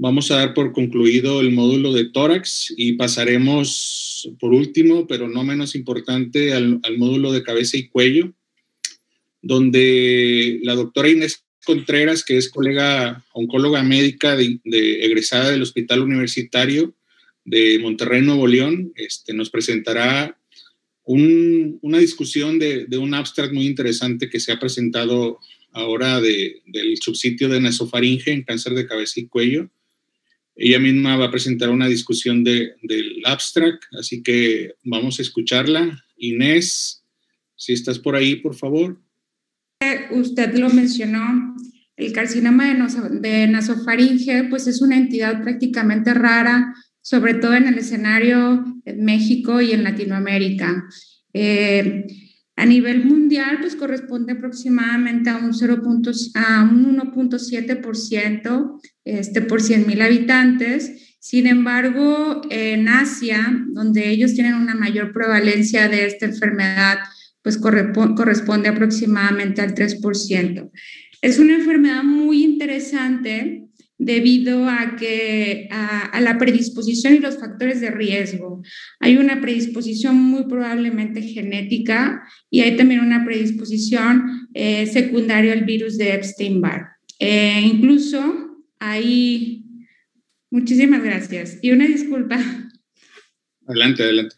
Vamos a dar por concluido el módulo de tórax y pasaremos, por último, pero no menos importante, al, módulo de cabeza y cuello, donde la doctora Inés Contreras, que es colega oncóloga médica de, egresada del Hospital Universitario de Monterrey, Nuevo León, este, nos presentará una discusión de, un abstract muy interesante que se ha presentado ahora del subsitio de nasofaringe en cáncer de cabeza y cuello ella misma va a presentar una discusión de, del abstract, así que vamos a escucharla. Inés, si estás por ahí, por favor. Usted lo mencionó, el carcinoma de, nasofaringe, pues es una entidad prácticamente rara, sobre todo en el escenario en México y en Latinoamérica. Eh, a nivel mundial, pues corresponde aproximadamente a un, 0. a un 1.7% este, por 100.000 habitantes. Sin embargo, en Asia, donde ellos tienen una mayor prevalencia de esta enfermedad, pues corresponde aproximadamente al 3%. Es una enfermedad muy interesante debido a que a, la predisposición y los factores de riesgo. Hay una predisposición muy probablemente genética y hay también una predisposición eh, secundaria al virus de Epstein-Barr. Eh, incluso hay... Muchísimas gracias. Y una disculpa. Adelante, adelante.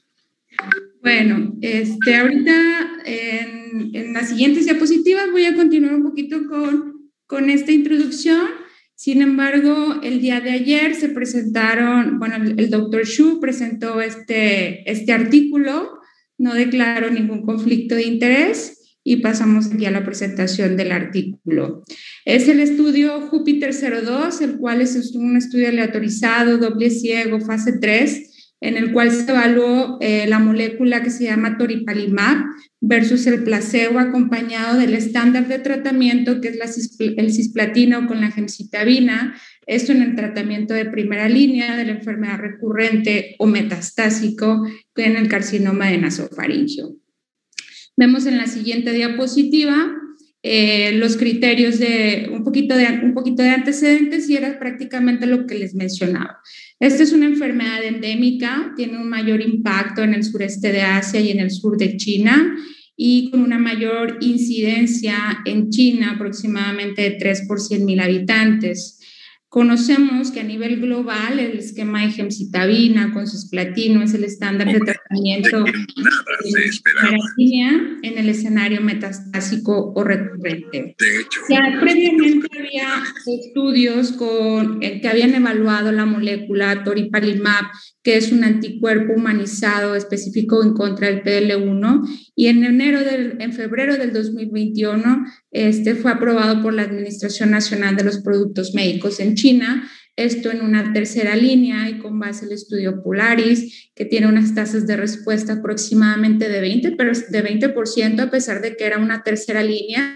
Bueno, este, ahorita en, en las siguientes diapositivas voy a continuar un poquito con, con esta introducción sin embargo, el día de ayer se presentaron, bueno, el, doctor Xu presentó este, este artículo, no declaró ningún conflicto de interés y pasamos aquí a la presentación del artículo. Es el estudio Júpiter 02, el cual es un estudio aleatorizado, doble ciego, fase 3, en el cual se evaluó eh, la molécula que se llama toripalimab versus el placebo acompañado del estándar de tratamiento que es el cisplatino con la gemcitabina, esto en el tratamiento de primera línea de la enfermedad recurrente o metastásico en el carcinoma de nasofaringio. Vemos en la siguiente diapositiva eh, los criterios de un poquito de un poquito de antecedentes y era prácticamente lo que les mencionaba. Esta es una enfermedad endémica, tiene un mayor impacto en el sureste de Asia y en el sur de China y con una mayor incidencia en China, aproximadamente de 3 por 100 mil habitantes. Conocemos que a nivel global el esquema de gemcitabina con sus platinos es el estándar de tratamiento en el escenario metastásico o recurrente. Ya previamente había estudios con, eh, que habían evaluado la molécula toripalimab, que es un anticuerpo humanizado específico en contra del PL1, y en enero del, en febrero del 2021 este fue aprobado por la Administración Nacional de los Productos Médicos en China, esto en una tercera línea y con base el estudio Polaris, que tiene unas tasas de respuesta aproximadamente de 20, pero de 20% a pesar de que era una tercera línea,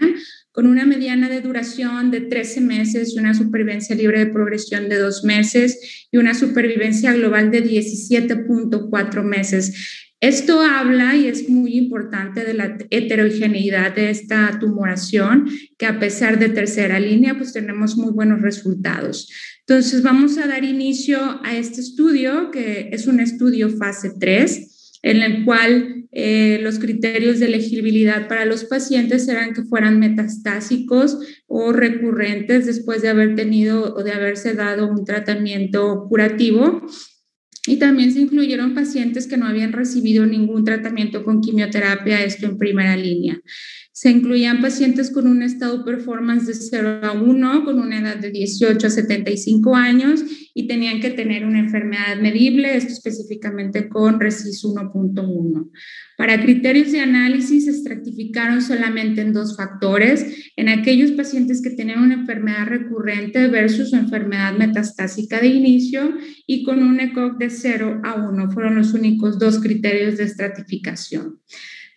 con una mediana de duración de 13 meses una supervivencia libre de progresión de dos meses y una supervivencia global de 17.4 meses. Esto habla y es muy importante de la heterogeneidad de esta tumoración, que a pesar de tercera línea, pues tenemos muy buenos resultados. Entonces, vamos a dar inicio a este estudio, que es un estudio fase 3, en el cual eh, los criterios de elegibilidad para los pacientes eran que fueran metastásicos o recurrentes después de haber tenido o de haberse dado un tratamiento curativo y también se incluyeron pacientes que no habían recibido ningún tratamiento con quimioterapia, esto en primera línea. Se incluían pacientes con un estado performance de 0 a 1, con una edad de 18 a 75 años y tenían que tener una enfermedad medible, esto específicamente con RECIS 1.1. Para criterios de análisis se estratificaron solamente en dos factores, en aquellos pacientes que tenían una enfermedad recurrente versus su enfermedad metastásica de inicio y con un ECOG de 0 a 1. Fueron los únicos dos criterios de estratificación.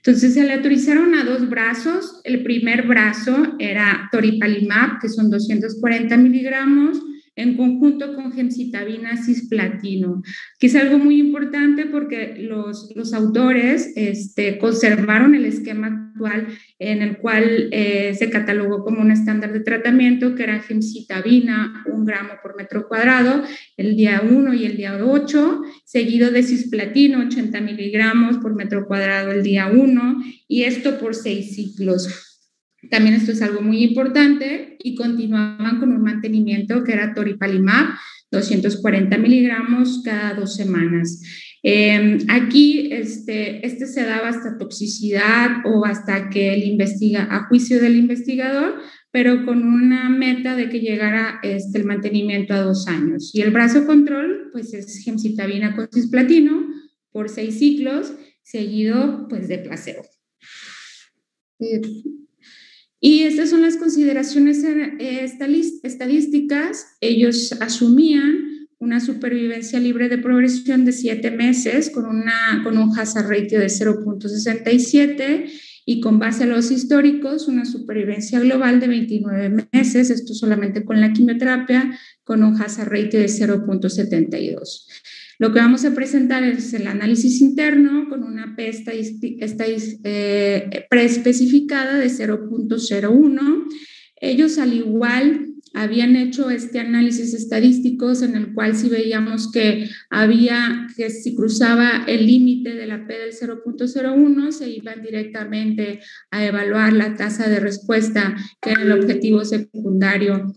Entonces se le autorizaron a dos brazos. El primer brazo era toripalimab, que son 240 miligramos, en conjunto con gemcitabina cisplatino, que es algo muy importante porque los, autores este, conservaron el esquema actual en el cual eh, se catalogó como un estándar de tratamiento, que era gemcitabina, un gramo por metro cuadrado, el día 1 y el día 8, seguido de cisplatino, 80 miligramos por metro cuadrado el día 1, y esto por seis ciclos. También esto es algo muy importante y continuaban con un mantenimiento que era toripalimab, 240 miligramos cada dos semanas. Em, aquí este, este se daba hasta toxicidad o hasta que él investiga a juicio del investigador, pero con una meta de que llegara este, el mantenimiento a dos años. Y el brazo control, pues es gemcitabina con cisplatino por seis ciclos, seguido pues de placebo. Y estas son las consideraciones eh, estadísticas. Ellos asumían una supervivencia libre de progresión de siete meses con, una, con un hazard ratio de 0.67 y con base a los históricos una supervivencia global de 29 meses, esto solamente con la quimioterapia, con un hazard ratio de 0.72. Lo que vamos a presentar es el análisis interno con una P eh, preespecificada de 0.01. Ellos al igual habían hecho este análisis estadísticos en el cual si veíamos que había, que si cruzaba el límite de la P del 0.01, se iban directamente a evaluar la tasa de respuesta, que era el objetivo secundario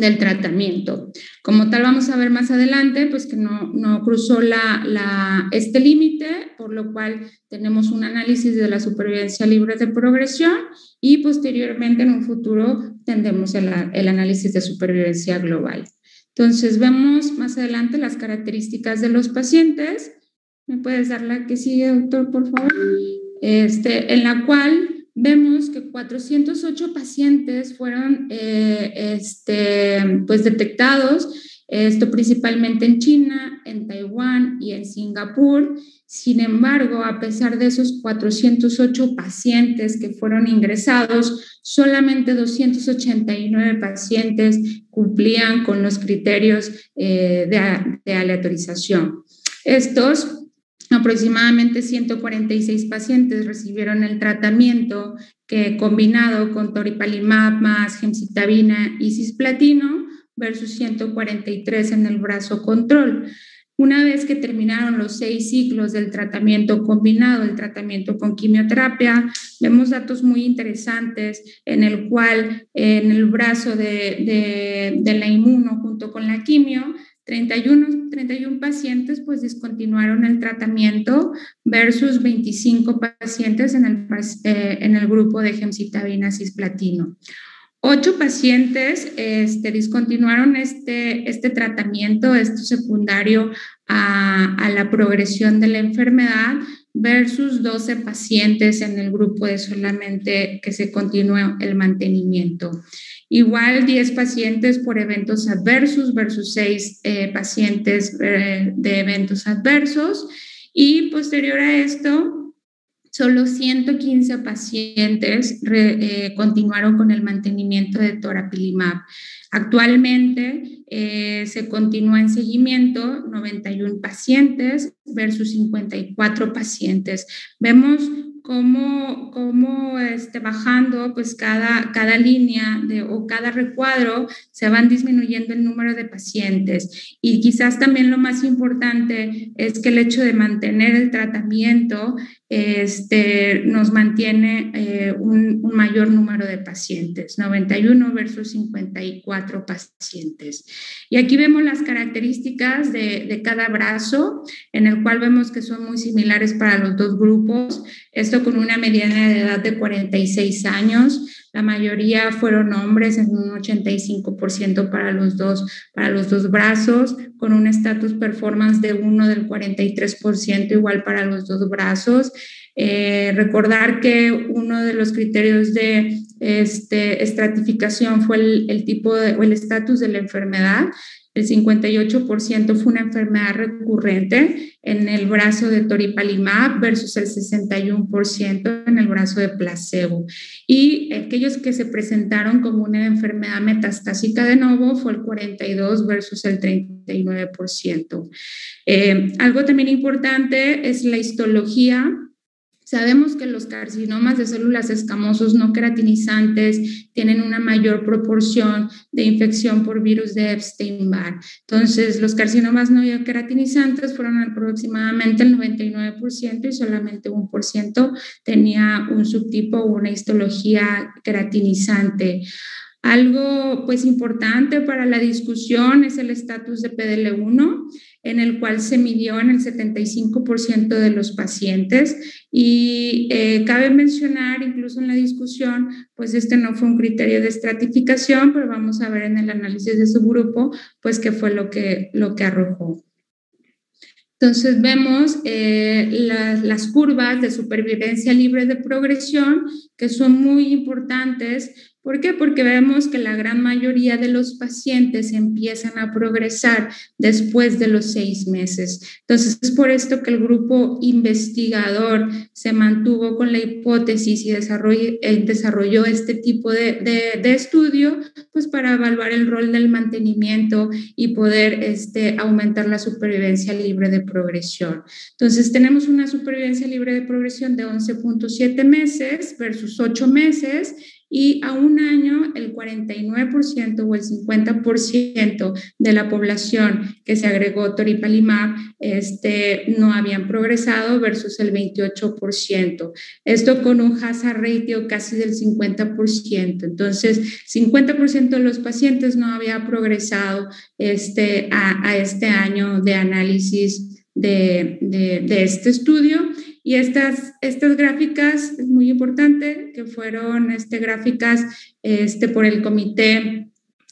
del tratamiento. Como tal, vamos a ver más adelante, pues que no, no cruzó la, la, este límite, por lo cual tenemos un análisis de la supervivencia libre de progresión y posteriormente en un futuro tendremos el, el análisis de supervivencia global. Entonces, vemos más adelante las características de los pacientes. ¿Me puedes dar la que sigue, doctor, por favor? Este, en la cual vemos que 408 pacientes fueron eh, este, pues detectados, esto principalmente en China, en Taiwán y en Singapur. Sin embargo, a pesar de esos 408 pacientes que fueron ingresados, solamente 289 pacientes cumplían con los criterios eh, de, de aleatorización. Estos Aproximadamente 146 pacientes recibieron el tratamiento que combinado con toripalimab más gemcitabina y cisplatino versus 143 en el brazo control. Una vez que terminaron los seis ciclos del tratamiento combinado, el tratamiento con quimioterapia, vemos datos muy interesantes en el cual en el brazo de, de, de la inmuno junto con la quimio 31, 31 pacientes pues discontinuaron el tratamiento versus 25 pacientes en el, eh, en el grupo de gemcitabina cisplatino. Ocho pacientes este, discontinuaron este, este tratamiento, esto secundario a, a, la progresión de la enfermedad, versus 12 pacientes en el grupo de solamente que se continuó el mantenimiento. Igual 10 pacientes por eventos adversos versus 6 eh, pacientes eh, de eventos adversos. Y posterior a esto, solo 115 pacientes eh, continuaron con el mantenimiento de torapilimab. Actualmente se continúa en seguimiento 91 pacientes versus 54 pacientes. Vemos cómo, cómo este, bajando pues cada, cada línea de, o cada recuadro se van disminuyendo el número de pacientes. Y quizás también lo más importante es que el hecho de mantener el tratamiento este, nos mantiene eh, un, mayor número de pacientes, 91 versus 54 pacientes. Y aquí vemos las características de, de cada brazo, en el cual vemos que son muy similares para los dos grupos. Esto con una mediana de edad de 46 años. La mayoría fueron hombres, en un 85% para los dos, para los dos brazos, con un estatus performance de uno del 43% igual para los dos brazos. Eh, recordar que uno de los criterios de este, estratificación fue el, el tipo de, o el estatus de la enfermedad. El 58% fue una enfermedad recurrente en el brazo de toripalimab versus el 61% en el brazo de placebo. Y aquellos que se presentaron como una enfermedad metastásica de nuevo fue el 42 versus el 39%. Eh, algo también importante es la histología Sabemos que los carcinomas de células escamosos no queratinizantes tienen una mayor proporción de infección por virus de Epstein-Barr. Entonces, los carcinomas no queratinizantes fueron aproximadamente el 99% y solamente un por ciento tenía un subtipo o una histología queratinizante. Algo pues importante para la discusión es el estatus de PDL1 en el cual se midió en el 75% de los pacientes y eh, cabe mencionar incluso en la discusión, pues este no fue un criterio de estratificación, pero vamos a ver en el análisis de su grupo, pues qué fue lo que, lo que arrojó. Entonces vemos eh, las curvas de supervivencia libre de progresión que son muy importantes ¿Por qué? Porque vemos que la gran mayoría de los pacientes empiezan a progresar después de los seis meses. Entonces, es por esto que el grupo investigador se mantuvo con la hipótesis y desarrolló, eh, desarrolló este tipo de, de, estudio, pues para evaluar el rol del mantenimiento y poder este, aumentar la supervivencia libre de progresión. Entonces, tenemos una supervivencia libre de progresión de 11.7 meses versus 8 meses y a un año el 49% o el 50% de la población que se agregó toripalimab este, no habían progresado versus el 28%. Esto con un hazard ratio casi del 50%. Entonces, 50% de los pacientes no había progresado este, a, este año de análisis de, de este estudio y estas, estas gráficas, es muy importante, que fueron este, gráficas este, por el comité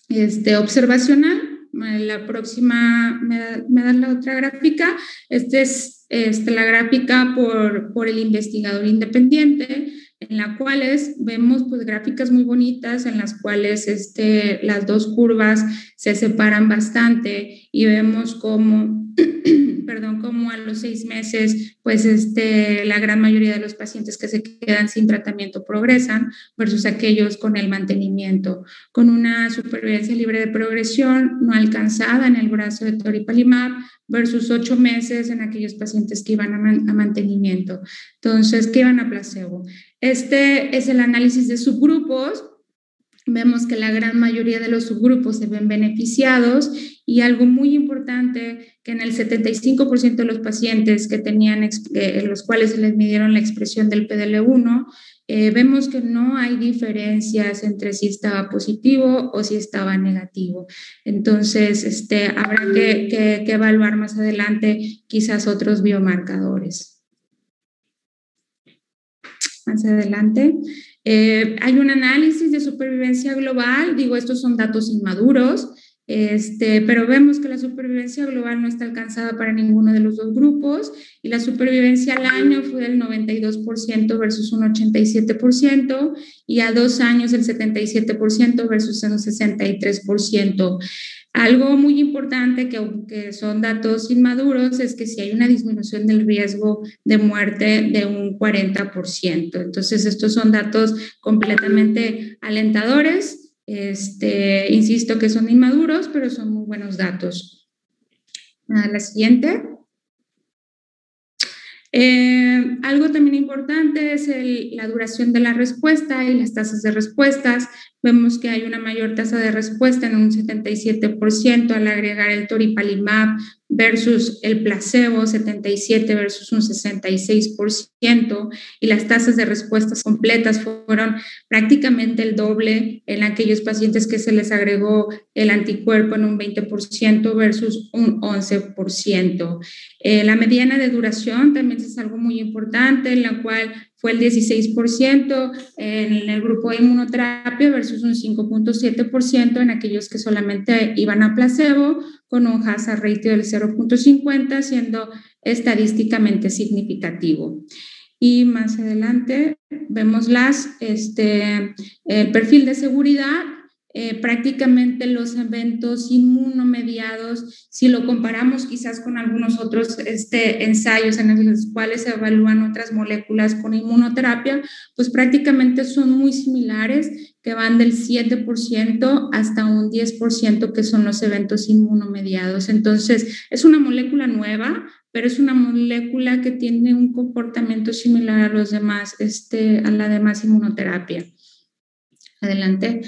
este, observacional. La próxima, me, me dan la otra gráfica. Esta es este, la gráfica por, por el investigador independiente en las cuales vemos pues gráficas muy bonitas en las cuales este, las dos curvas se separan bastante y vemos cómo, perdón, cómo a los seis meses pues este, la gran mayoría de los pacientes que se quedan sin tratamiento progresan versus aquellos con el mantenimiento, con una supervivencia libre de progresión no alcanzada en el brazo de toripalimab versus ocho meses en aquellos pacientes que iban a, mantenimiento. Entonces, ¿qué iban a placebo? Este es el análisis de subgrupos. Vemos que la gran mayoría de los subgrupos se ven beneficiados y algo muy importante, que en el 75% de los pacientes que tenían, en los cuales se les midieron la expresión del PDL1, eh, vemos que no hay diferencias entre si estaba positivo o si estaba negativo. Entonces, este, habrá que, que evaluar más adelante quizás otros biomarcadores más adelante. Eh, hay un análisis de supervivencia global, digo, estos son datos inmaduros, este, pero vemos que la supervivencia global no está alcanzada para ninguno de los dos grupos y la supervivencia al año fue del 92% versus un 87% y a dos años el 77% versus un 63%. Algo muy importante, que aunque son datos inmaduros, es que si hay una disminución del riesgo de muerte de un 40%. Entonces, estos son datos completamente alentadores. Este, insisto que son inmaduros, pero son muy buenos datos. A la siguiente. Eh, algo también importante es la duración de la respuesta y las tasas de respuestas. Vemos que hay una mayor tasa de respuesta en un 77% al agregar el toripalimab versus el placebo, 77 versus un 66%, y las tasas de respuestas completas fueron prácticamente el doble en aquellos pacientes que se les agregó el anticuerpo en un 20% versus un 11%. Eh, la mediana de duración también es algo muy importante, en la cual fue el 16% en el grupo de inmunoterapia versus un 5.7% en aquellos que solamente iban a placebo con un hazard ratio del 0.50, siendo estadísticamente significativo. Y más adelante vemos las, este, el perfil de seguridad eh, prácticamente los eventos inmunomediados, si lo comparamos quizás con algunos otros este, ensayos en los cuales se evalúan otras moléculas con inmunoterapia, pues prácticamente son muy similares, que van del 7% hasta un 10% que son los eventos inmunomediados. Entonces, es una molécula nueva, pero es una molécula que tiene un comportamiento similar a los demás, este, a la demás inmunoterapia. Adelante.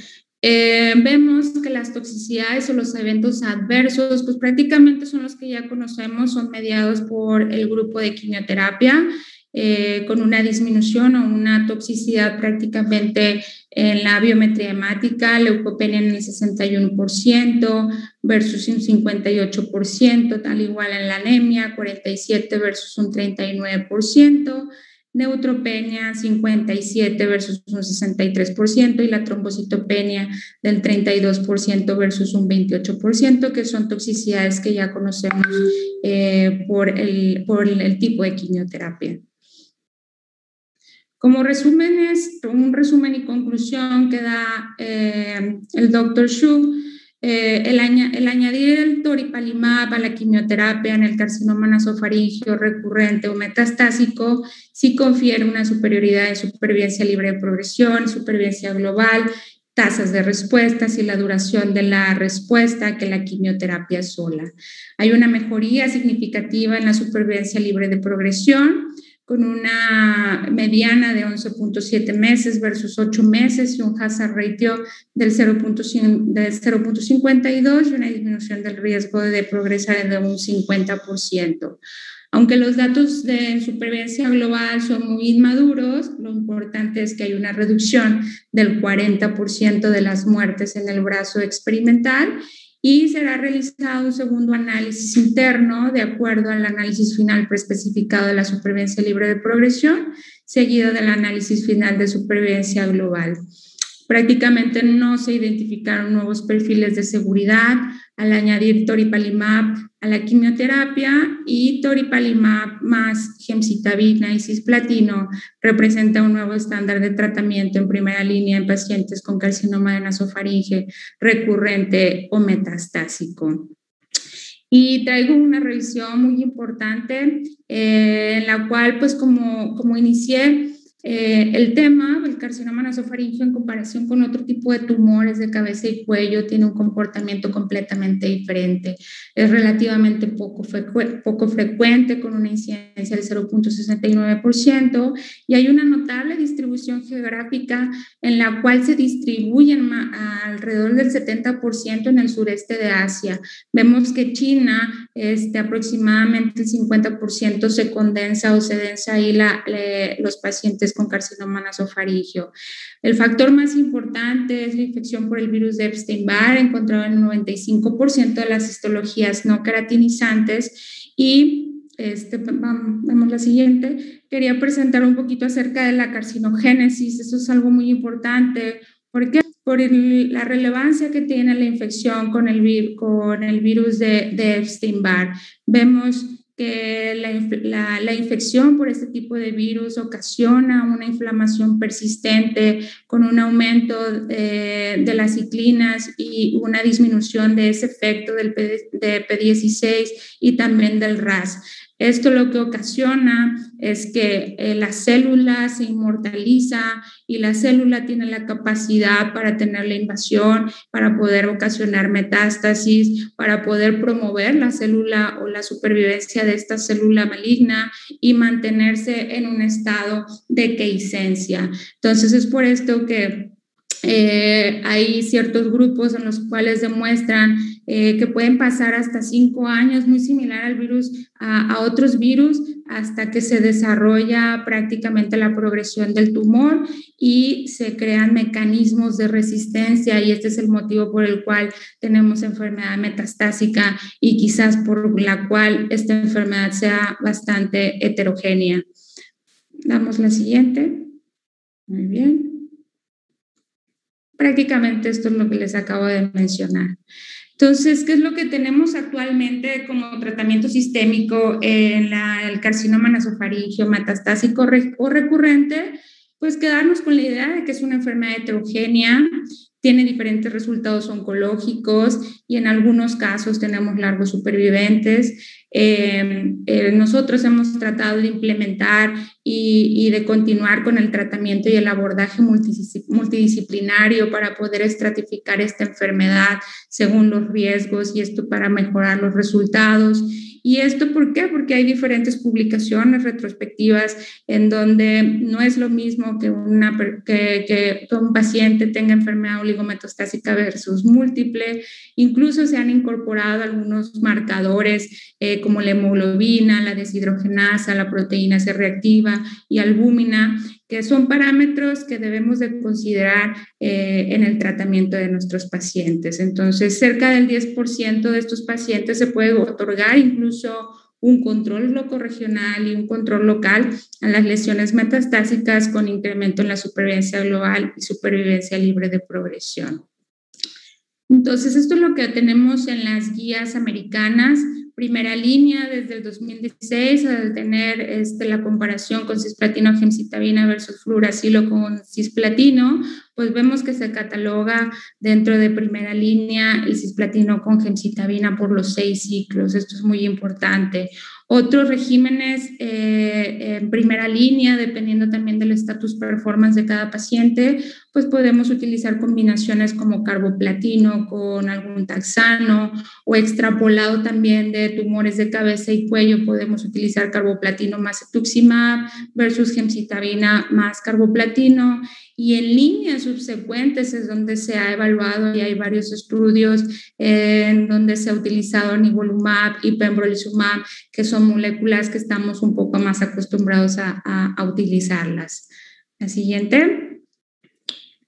Eh, vemos que las toxicidades o los eventos adversos, pues prácticamente son los que ya conocemos, son mediados por el grupo de quimioterapia, eh, con una disminución o una toxicidad prácticamente en la biometría hemática, leucopenia en el 61% versus un 58%, tal igual en la anemia, 47 versus un 39% neutropenia 57 versus un 63% y la trombocitopenia del 32% versus un 28%, que son toxicidades que ya conocemos eh, por, el, por el tipo de quimioterapia. Como resúmenes, un resumen y conclusión que da eh, el doctor Xu, eh, el, añadir el toripalimab a la quimioterapia en el carcinoma nasofaringio recurrente o metastásico sí confiere una superioridad en supervivencia libre de progresión, supervivencia global, tasas de respuestas y la duración de la respuesta que la quimioterapia sola. Hay una mejoría significativa en la supervivencia libre de progresión con una mediana de 11.7 meses versus 8 meses y un hazard ratio del 0.52 y una disminución del riesgo de progresar de un 50%. Aunque los datos de supervivencia global son muy inmaduros, lo importante es que hay una reducción del 40% de las muertes en el brazo experimental y será realizado un segundo análisis interno de acuerdo al análisis final preespecificado de la supervivencia libre de progresión, seguido del análisis final de supervivencia global. Prácticamente no se identificaron nuevos perfiles de seguridad al añadir toripalimab a la quimioterapia y toripalimab más gemcitabina y cisplatino representa un nuevo estándar de tratamiento en primera línea en pacientes con carcinoma de nasofaringe recurrente o metastásico. Y traigo una revisión muy importante eh, en la cual, pues como, como inicié, eh, el tema, el carcinoma nasofaringio en comparación con otro tipo de tumores de cabeza y cuello tiene un comportamiento completamente diferente. Es relativamente poco, poco frecuente con una incidencia del 0.69% y hay una notable distribución geográfica en la cual se distribuyen alrededor del 70% en el sureste de Asia. Vemos que China, este, aproximadamente el 50% se condensa o se densa ahí la, los pacientes con carcinoma nasofaringio. El factor más importante es la infección por el virus de Epstein-Barr, encontrado en el 95% de las histologías no queratinizantes y este, vamos, la siguiente. Quería presentar un poquito acerca de la carcinogénesis. Eso es algo muy importante. ¿Por qué? Por la relevancia que tiene la infección con el, con el virus de, de Epstein-Barr. Vemos que la, la, infección por este tipo de virus ocasiona una inflamación persistente con un aumento de, de las ciclinas y una disminución de ese efecto del P, de P16 y también del RAS. Esto lo que ocasiona es que eh, la célula se inmortaliza y la célula tiene la capacidad para tener la invasión, para poder ocasionar metástasis, para poder promover la célula o la supervivencia de esta célula maligna y mantenerse en un estado de queiscencia. Entonces es por esto que eh, hay ciertos grupos en los cuales demuestran eh, que pueden pasar hasta cinco años, muy similar al virus, a, otros virus, hasta que se desarrolla prácticamente la progresión del tumor y se crean mecanismos de resistencia y este es el motivo por el cual tenemos enfermedad metastásica y quizás por la cual esta enfermedad sea bastante heterogénea. Damos la siguiente. Muy bien. Prácticamente esto es lo que les acabo de mencionar. Entonces, ¿qué es lo que tenemos actualmente como tratamiento sistémico en el carcinoma nasofaringio metastásico o recurrente? Pues quedarnos con la idea de que es una enfermedad heterogénea, tiene diferentes resultados oncológicos y en algunos casos tenemos largos supervivientes. Em, eh, nosotros hemos tratado de implementar y, de continuar con el tratamiento y el abordaje multidisciplinario para poder estratificar esta enfermedad según los riesgos y esto para mejorar los resultados ¿Y esto por qué? Porque hay diferentes publicaciones retrospectivas en donde no es lo mismo que, una, un paciente tenga enfermedad oligometastásica versus múltiple. Incluso se han incorporado algunos marcadores eh, como la hemoglobina, la deshidrogenasa, la proteína C reactiva y albúmina, que son parámetros que debemos de considerar eh, en el tratamiento de nuestros pacientes. Entonces, cerca del 10% de estos pacientes se puede otorgar incluso un control regional y un control local a las lesiones metastásicas con incremento en la supervivencia global y supervivencia libre de progresión. Entonces, esto es lo que tenemos en las guías americanas primera línea desde el 2016 al tener este, la comparación con cisplatino gemcitabina versus fluoracilo con cisplatino, pues vemos que se cataloga dentro de primera línea el cisplatino con gemcitabina por los seis ciclos. Esto es muy importante. Otros regímenes eh, en primera línea, dependiendo también del estatus performance de cada paciente, pues podemos utilizar combinaciones como carboplatino con algún taxano o extrapolado también de tumores de cabeza y cuello, podemos utilizar carboplatino más etuximab versus gemcitabina más carboplatino y en líneas subsecuentes es donde se ha evaluado y hay varios estudios en donde se ha utilizado nivolumab y pembrolizumab, que son moléculas que estamos un poco más acostumbrados a, a utilizarlas. La siguiente.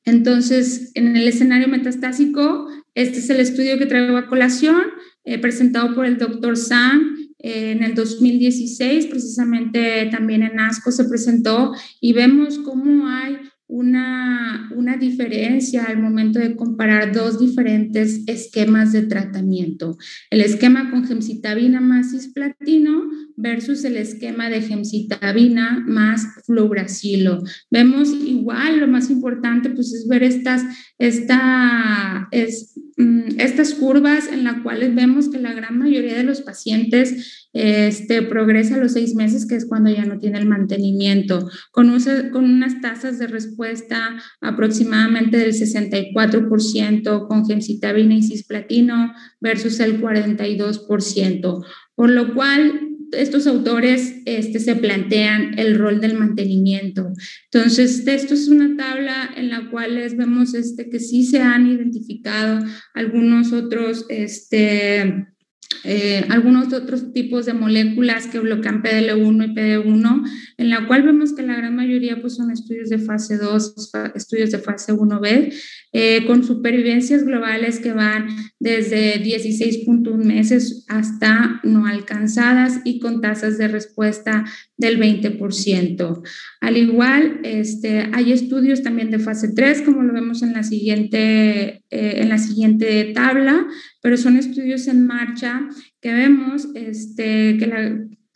Entonces, en el escenario metastásico, este es el estudio que traigo a colación, eh, presentado por el doctor Sam eh, en el 2016, precisamente también en ASCO se presentó, y vemos cómo hay una, una diferencia al momento de comparar dos diferentes esquemas de tratamiento. El esquema con gemcitabina más cisplatino versus el esquema de gemcitabina más fluoracilo. Vemos igual, lo más importante pues es ver estas, esta, es, mm, estas curvas en las cuales vemos que la gran mayoría de los pacientes este, progresa a los seis meses, que es cuando ya no tiene el mantenimiento, con, con unas tasas de respuesta aproximadamente del 64% con gemcitabina y cisplatino versus el 42%, por lo cual estos autores este, se plantean el rol del mantenimiento. Entonces, esto es una tabla en la cual vemos este, que sí se han identificado algunos otros este, eh, algunos otros tipos de moléculas que bloquean PDL1 y PD1, en la cual vemos que la gran mayoría pues, son estudios de fase 2, estudios de fase 1B, eh, con supervivencias globales que van desde 16.1 meses hasta no alcanzadas y con tasas de respuesta del 20%. Al igual, este, hay estudios también de fase 3, como lo vemos en la siguiente, eh, en la siguiente tabla, pero son estudios en marcha que vemos este, que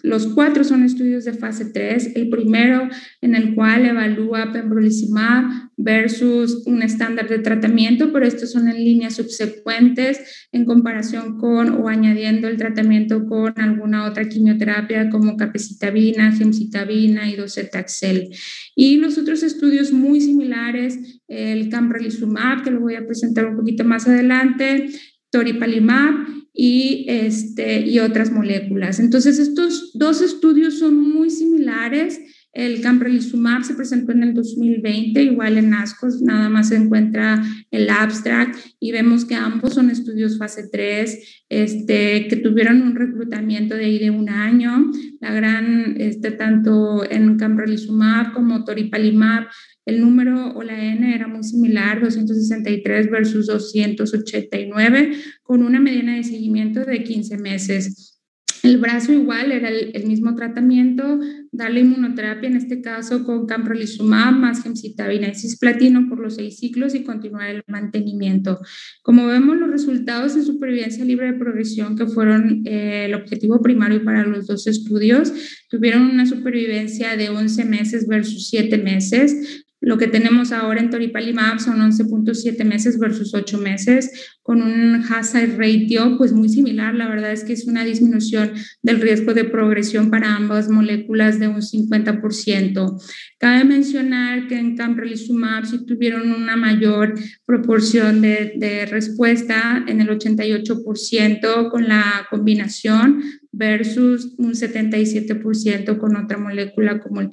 los cuatro son estudios de fase 3. El primero en el cual evalúa pembrolizumab versus un estándar de tratamiento, pero estos son en líneas subsecuentes en comparación con o añadiendo el tratamiento con alguna otra quimioterapia como capecitabina, gemcitabina y docetaxel. Y los otros estudios muy similares, el cambrelizumab, que lo voy a presentar un poquito más adelante, toripalimab y, este, y otras moléculas. Entonces, estos dos estudios son muy similares. El cambrelizumab se presentó en el 2020, igual en ASCOS, nada más se encuentra el abstract y vemos que ambos son estudios fase 3, este, que tuvieron un reclutamiento de ahí de un año. La gran, este, tanto en cambrelizumab como toripalimab el número o la N era muy similar, 263 versus 289, con una mediana de seguimiento de 15 meses. El brazo igual era el, mismo tratamiento, darle inmunoterapia, en este caso con camprolizumab más gemcitabina y cisplatino por los seis ciclos y continuar el mantenimiento. Como vemos, los resultados en supervivencia libre de progresión, que fueron eh, el objetivo primario para los dos estudios, tuvieron una supervivencia de 11 meses versus 7 meses, lo que tenemos ahora en Toripalimab son 11.7 meses versus 8 meses, con un hazard ratio pues muy similar. La verdad es que es una disminución del riesgo de progresión para ambas moléculas de un 50%. Cabe mencionar que en camrelizumab sí tuvieron una mayor proporción de, de respuesta en el 88% con la combinación versus un 77% con otra molécula como el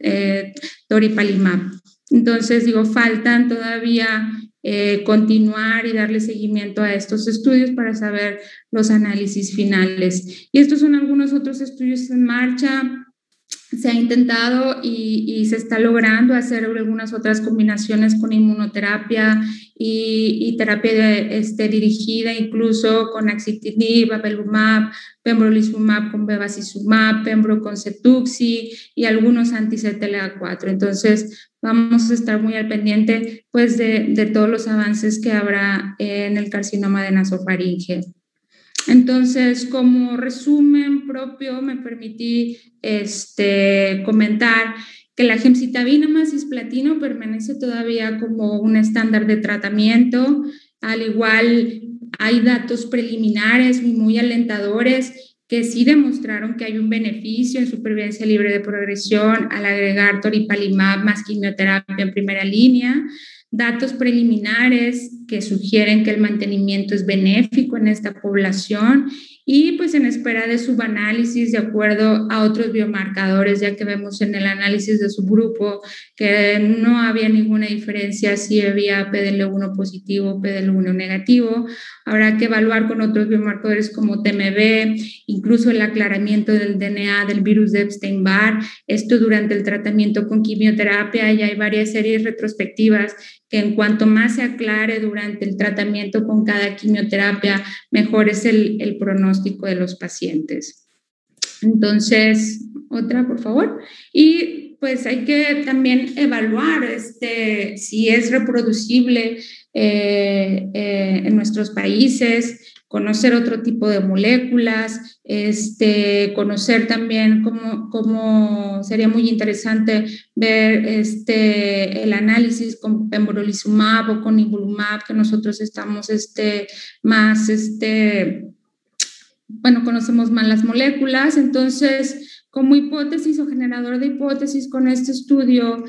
eh, toripalimab. Entonces, digo, faltan todavía eh, continuar y darle seguimiento a estos estudios para saber los análisis finales. Y estos son algunos otros estudios en marcha se ha intentado y, se está logrando hacer algunas otras combinaciones con inmunoterapia y, terapia este, dirigida incluso con axitinib, abelumab, pembrolizumab con bevacizumab, pembro con cetuxi y algunos anti-CTLA4. Entonces, vamos a estar muy al pendiente pues, de, de todos los avances que habrá en el carcinoma de nasofaringe. Entonces, como resumen propio, me permití este, comentar que la gemcitabina más cisplatino permanece todavía como un estándar de tratamiento. Al igual, hay datos preliminares muy alentadores que sí demostraron que hay un beneficio en supervivencia libre de progresión al agregar toripalimab más quimioterapia en primera línea datos preliminares que sugieren que el mantenimiento es benéfico en esta población y pues en espera de subanálisis de acuerdo a otros biomarcadores, ya que vemos en el análisis de su grupo que no había ninguna diferencia si había PDL1 positivo o PDL1 negativo. Habrá que evaluar con otros biomarcadores como TMB, incluso el aclaramiento del DNA del virus de Epstein-Barr, esto durante el tratamiento con quimioterapia, ya hay varias series retrospectivas que en cuanto más se aclare durante el tratamiento con cada quimioterapia, mejor es el, el pronóstico de los pacientes. Entonces, otra, por favor. Y pues hay que también evaluar este, si es reproducible eh, eh, en nuestros países, conocer otro tipo de moléculas, este, conocer también cómo, cómo sería muy interesante ver este, el análisis con pembrolizumab o con nivolumab, que nosotros estamos este, más, este, bueno, conocemos más las moléculas, entonces como hipótesis o generador de hipótesis con este estudio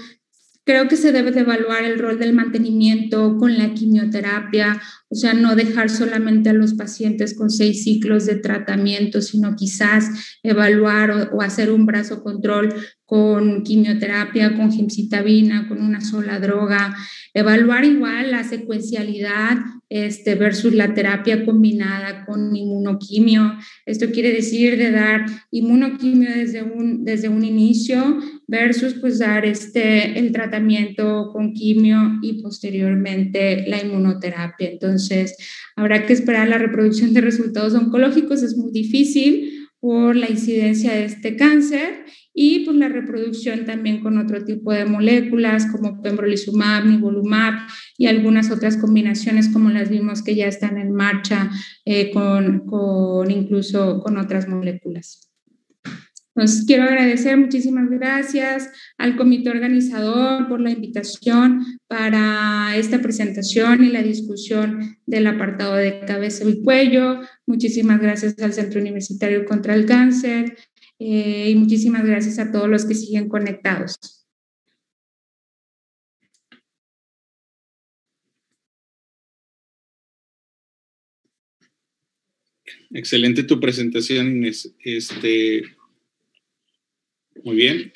Creo que se debe de evaluar el rol del mantenimiento con la quimioterapia, o sea, no dejar solamente a los pacientes con seis ciclos de tratamiento, sino quizás evaluar o, hacer un brazo control con quimioterapia, con gemcitabina, con una sola droga, evaluar igual la secuencialidad este, versus la terapia combinada con inmunoquimio. Esto quiere decir de dar inmunoquimio desde un, desde un inicio versus pues dar este, el tratamiento con quimio y posteriormente la inmunoterapia. Entonces, habrá que esperar la reproducción de resultados oncológicos, es muy difícil por la incidencia de este cáncer y por la reproducción también con otro tipo de moléculas como pembrolizumab, nivolumab y algunas otras combinaciones como las vimos que ya están en marcha eh, con, con incluso con otras moléculas. Entonces, quiero agradecer muchísimas gracias al comité organizador por la invitación para esta presentación y la discusión del apartado de cabeza y cuello. Muchísimas gracias al Centro Universitario contra el Cáncer eh, y muchísimas gracias a todos los que siguen conectados. Excelente tu presentación, Inés. Este, muy bien.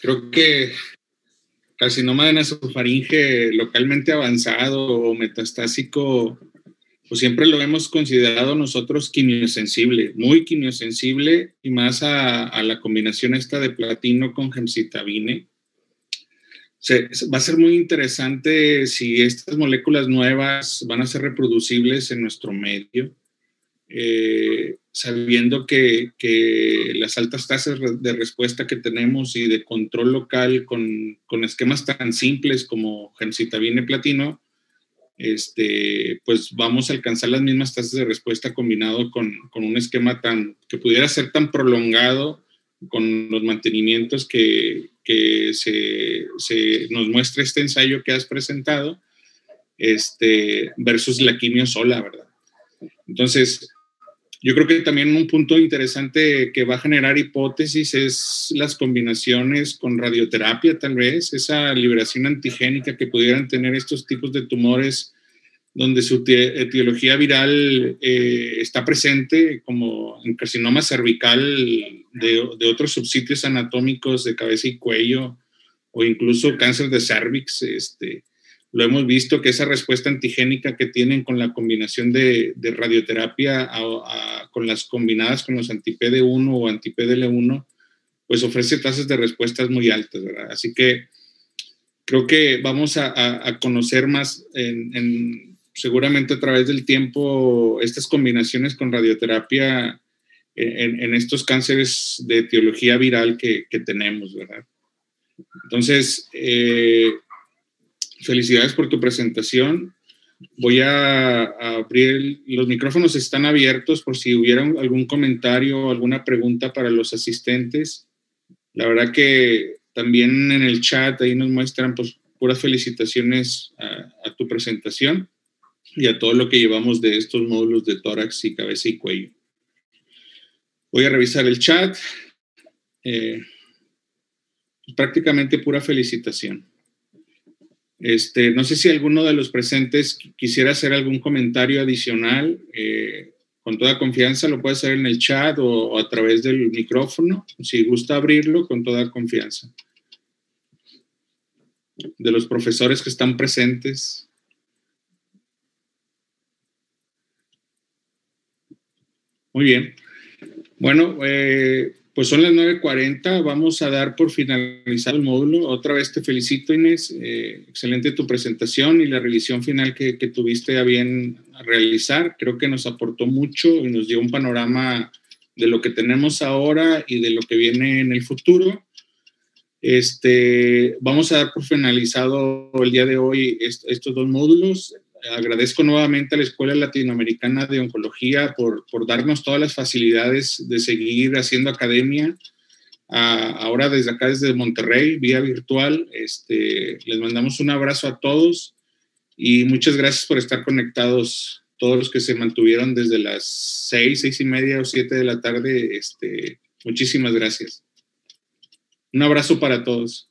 Creo que carcinoma de nasofaringe localmente avanzado o metastásico, pues siempre lo hemos considerado nosotros quimiosensible, muy quimiosensible y más a, la combinación esta de platino con gemcitabine. va a ser muy interesante si estas moléculas nuevas van a ser reproducibles en nuestro medio. Eh, sabiendo que, las altas tasas de respuesta que tenemos y de control local con, esquemas tan simples como gemcitabina y platino, este, pues vamos a alcanzar las mismas tasas de respuesta combinado con, un esquema tan, que pudiera ser tan prolongado con los mantenimientos que, se, se, nos muestra este ensayo que has presentado este, versus la quimio sola, ¿verdad? Entonces, yo creo que también un punto interesante que va a generar hipótesis es las combinaciones con radioterapia, tal vez, esa liberación antigénica que pudieran tener estos tipos de tumores donde su etiología viral eh, está presente, como en carcinoma cervical de, otros subsitios anatómicos de cabeza y cuello, o incluso cáncer de cervix, este, lo hemos visto que esa respuesta antigénica que tienen con la combinación de, radioterapia con las combinadas con los anti-PD1 o anti-PDL1, pues ofrece tasas de respuestas muy altas, ¿verdad? Así que creo que vamos a, conocer más seguramente a través del tiempo estas combinaciones con radioterapia en, estos cánceres de etiología viral que, que tenemos, ¿verdad? Entonces, eh, felicidades por tu presentación. Voy a, abrir, los micrófonos están abiertos por si hubiera algún comentario o alguna pregunta para los asistentes. La verdad que también en el chat ahí nos muestran pues, puras felicitaciones a, tu presentación y a todo lo que llevamos de estos módulos de tórax y cabeza y cuello. Voy a revisar el chat. Eh, prácticamente pura felicitación. Este, no sé si alguno de los presentes quisiera hacer algún comentario adicional. Eh, con toda confianza lo puede hacer en el chat o, a través del micrófono. Si gusta abrirlo, con toda confianza. De los profesores que están presentes. Muy bien. Bueno, eh, pues son las 9.40, vamos a dar por finalizado el módulo. Otra vez te felicito, Inés. Eh, excelente tu presentación y la revisión final que, tuviste a bien realizar. Creo que nos aportó mucho y nos dio un panorama de lo que tenemos ahora y de lo que viene en el futuro. Este, vamos a dar por finalizado el día de hoy estos dos módulos agradezco nuevamente a la Escuela Latinoamericana de Oncología por, por darnos todas las facilidades de seguir haciendo academia. ahora desde acá, desde Monterrey, vía virtual, este, les mandamos un abrazo a todos y muchas gracias por estar conectados, todos los que se mantuvieron desde las seis, seis y media o siete de la tarde. Este, muchísimas gracias. Un abrazo para todos.